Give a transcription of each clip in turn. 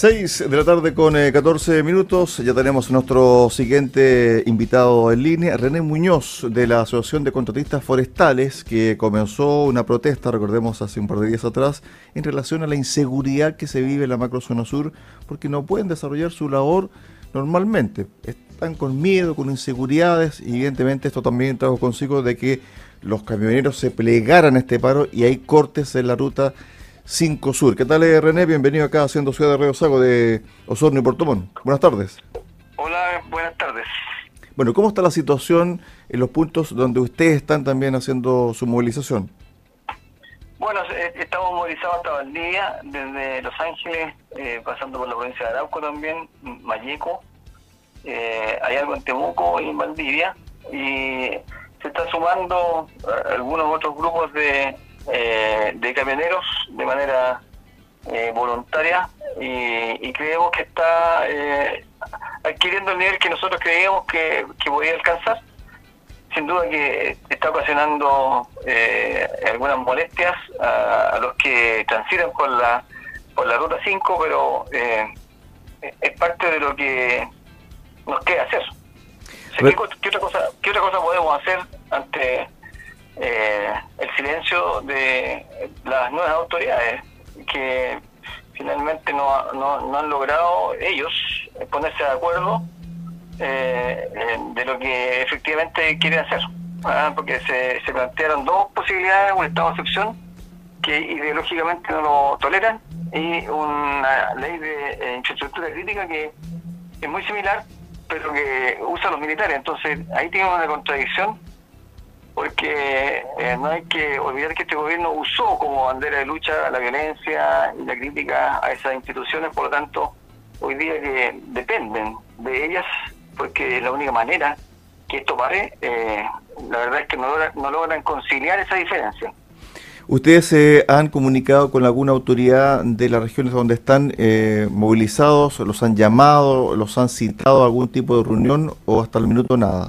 6 de la tarde con 14 eh, minutos, ya tenemos nuestro siguiente invitado en línea, René Muñoz de la Asociación de Contratistas Forestales, que comenzó una protesta, recordemos hace un par de días atrás, en relación a la inseguridad que se vive en la macrozona sur, porque no pueden desarrollar su labor normalmente. Están con miedo, con inseguridades, y evidentemente esto también trajo consigo de que los camioneros se plegaran a este paro y hay cortes en la ruta 5 Sur. ¿Qué tal, eh, René? Bienvenido acá haciendo Ciudad de Río Sago de Osorno y Portomón. Buenas tardes. Hola, buenas tardes. Bueno, ¿cómo está la situación en los puntos donde ustedes están también haciendo su movilización? Bueno, eh, estamos movilizados hasta Valdivia, desde Los Ángeles, eh, pasando por la provincia de Arauco también, Mayeco, hay algo en Temuco y en Valdivia, y se están sumando algunos otros grupos de eh, de camioneros de manera eh, voluntaria y, creemos que está eh, adquiriendo el nivel que nosotros creíamos que, podía alcanzar. Sin duda que está ocasionando algunas molestias a, los que transitan por la, por la ruta 5, pero es parte de lo que nos queda hacer. ¿qué, otra cosa, ¿Qué otra cosa podemos hacer ante eh, el silencio de las nuevas autoridades que finalmente no, no, han logrado ellos ponerse de acuerdo eh, de lo que efectivamente quieren hacer. ¿ah? Porque se, se plantearon dos posibilidades, un estado de excepción que ideológicamente no lo toleran y una ley de eh, infraestructura crítica que es muy similar pero que usa los militares. Entonces ahí tiene una contradicción porque eh, no hay que olvidar que este gobierno usó como bandera de lucha la violencia y la crítica a esas instituciones, por lo tanto, hoy día que dependen de ellas, porque es la única manera que esto pare, eh, la verdad es que no, logran conciliar esa diferencia. ¿Ustedes se han comunicado con alguna autoridad de las regiones donde están eh, movilizados? ¿Los han llamado? ¿Los han citado a algún tipo de reunión o hasta el minuto nada?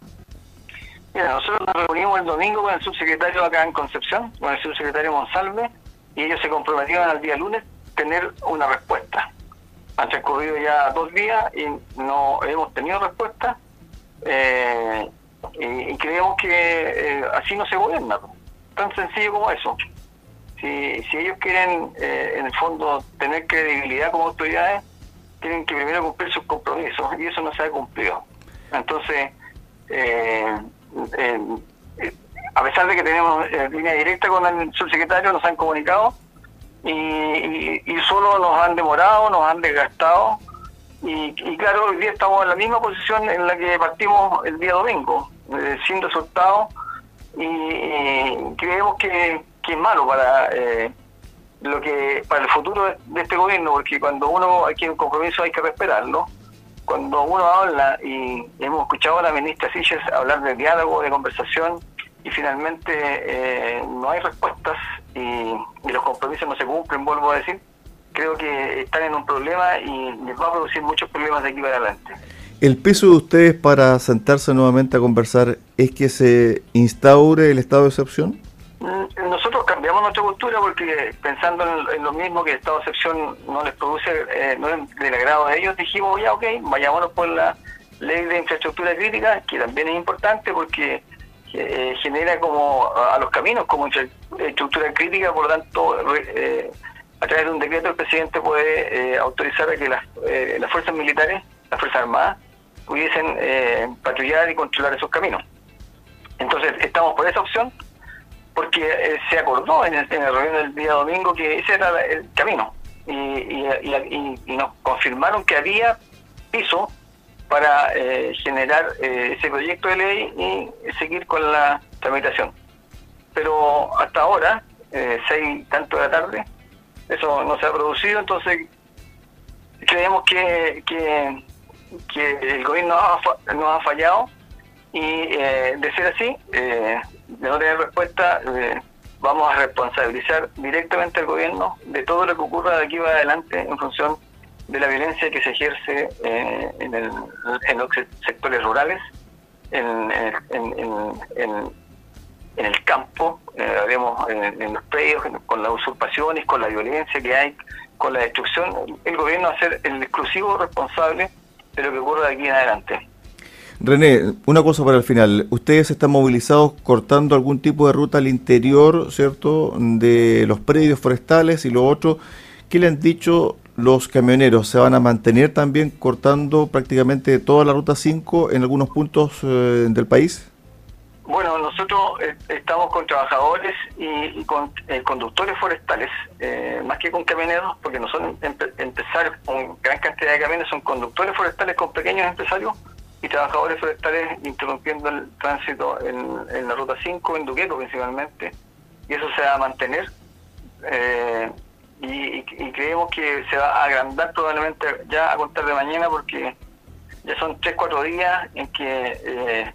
Mira, nosotros nos reunimos el domingo con el subsecretario acá en Concepción, con el subsecretario Monsalve, y ellos se comprometieron al día lunes tener una respuesta. Han transcurrido ya dos días y no hemos tenido respuesta eh, y, creemos que eh, así no se gobierna. Tan sencillo como eso. Si, si ellos quieren, eh, en el fondo, tener credibilidad como autoridades, tienen que primero cumplir sus compromisos y eso no se ha cumplido. Entonces, eh, a pesar de que tenemos eh, línea directa con el subsecretario, nos han comunicado y, solo nos han demorado, nos han desgastado. Y, claro, hoy día estamos en la misma posición en la que partimos el día domingo, eh, sin resultados, y, creemos que, es malo para lo que para el futuro de, este gobierno, porque cuando uno hay un compromiso hay que respetarlo cuando uno habla y hemos escuchado a la ministra Silles hablar de diálogo, de conversación y finalmente eh, no hay respuestas y, los compromisos no se cumplen, vuelvo a decir, creo que están en un problema y les va a producir muchos problemas de aquí para adelante. ¿El peso de ustedes para sentarse nuevamente a conversar es que se instaure el estado de excepción? Mm, nosotros cambiamos nuestra cultura porque pensando en, lo mismo que el estado de excepción no les produce, eh, no es del agrado de ellos, dijimos ya ok, vayámonos por la ley de infraestructura crítica, que también es importante porque eh, genera como a los caminos como infraestructura crítica, por lo tanto eh, a través de un decreto el presidente puede autorizar a que las, las fuerzas militares, las fuerzas armadas, pudiesen patrullar y controlar esos caminos. Entonces estamos por esa opción porque eh, se acordó en el, en el reunión del día domingo que ese era el camino y, y, nos confirmaron que había piso para eh, generar eh, ese proyecto de ley y seguir con la tramitación. Pero hasta ahora, seis tanto de la tarde, eso no se ha producido, entonces creemos que, que, el gobierno nos ha fallado y de ser así, de no tener respuesta, eh, vamos a responsabilizar directamente al gobierno de todo lo que ocurra de aquí para adelante en función de la violencia que se ejerce eh, en, el, en, los sectores rurales, en, en, el campo, eh, en, los predios, con las usurpaciones, con la violencia que hay, con la destrucción, el gobierno va a ser el exclusivo responsable de lo que ocurra de aquí en adelante. René, una cosa para el final. Ustedes están movilizados cortando algún tipo de ruta al interior, ¿cierto?, de los predios forestales y lo otro. ¿Qué le han dicho los camioneros? ¿Se van a mantener también cortando prácticamente toda la ruta 5 en algunos puntos eh, del país? Bueno, nosotros eh, estamos con trabajadores y, con eh, conductores forestales, más que con camioneros, porque no son empresarios con gran cantidad de camiones, son conductores forestales con pequeños empresarios y trabajadores forestales interrumpiendo el tránsito en, la ruta 5, en Duqueco principalmente, y eso se va a mantener. Eh, y, creemos que se va a agrandar probablemente ya a contar de mañana porque ya son 3-4 días en que eh,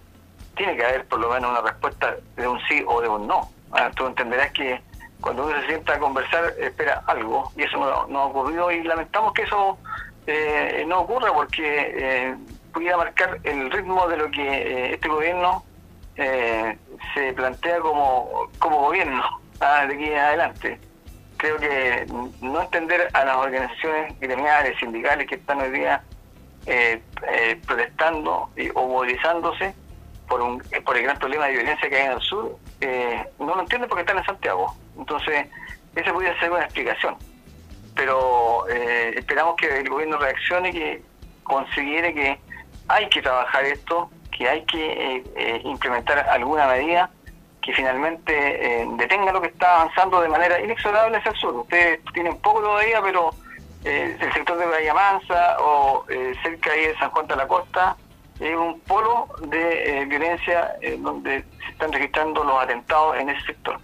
tiene que haber por lo menos una respuesta de un sí o de un no. Ah, tú entenderás que cuando uno se sienta a conversar espera algo y eso no, ha ocurrido y lamentamos que eso eh, no ocurra porque pudiera marcar el ritmo de lo que eh, este gobierno eh, se plantea como, como gobierno ah, de aquí en adelante. Creo que no entender a las organizaciones gremiales, sindicales que están hoy día eh, protestando o movilizándose por, un, por el gran problema de violencia que hay en el sur, no lo entienden porque están en Santiago. Entonces, esa podría ser una explicación. Pero esperamos que el gobierno reaccione y que consiguiera que hay que trabajar esto, que hay que eh, eh, implementar alguna medida que finalmente eh, detenga lo que está avanzando de manera inexorable hacia el sur. Ustedes tienen poco todavía, pero el sector de Bahía Mansa o cerca ahí de San Juan de la Costa es un polo de violencia donde se están registrando los atentados en ese sector.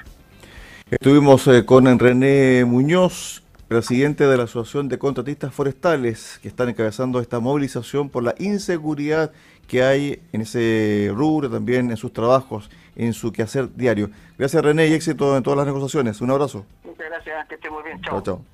Estuvimos con René Muñoz, presidente de la Asociación de Contratistas Forestales, que están encabezando esta movilización por la inseguridad que hay en ese rubro, también en sus trabajos, en su quehacer diario. Gracias René y éxito en todas las negociaciones. Un abrazo. Muchas gracias, que esté muy bien. Chao. chao.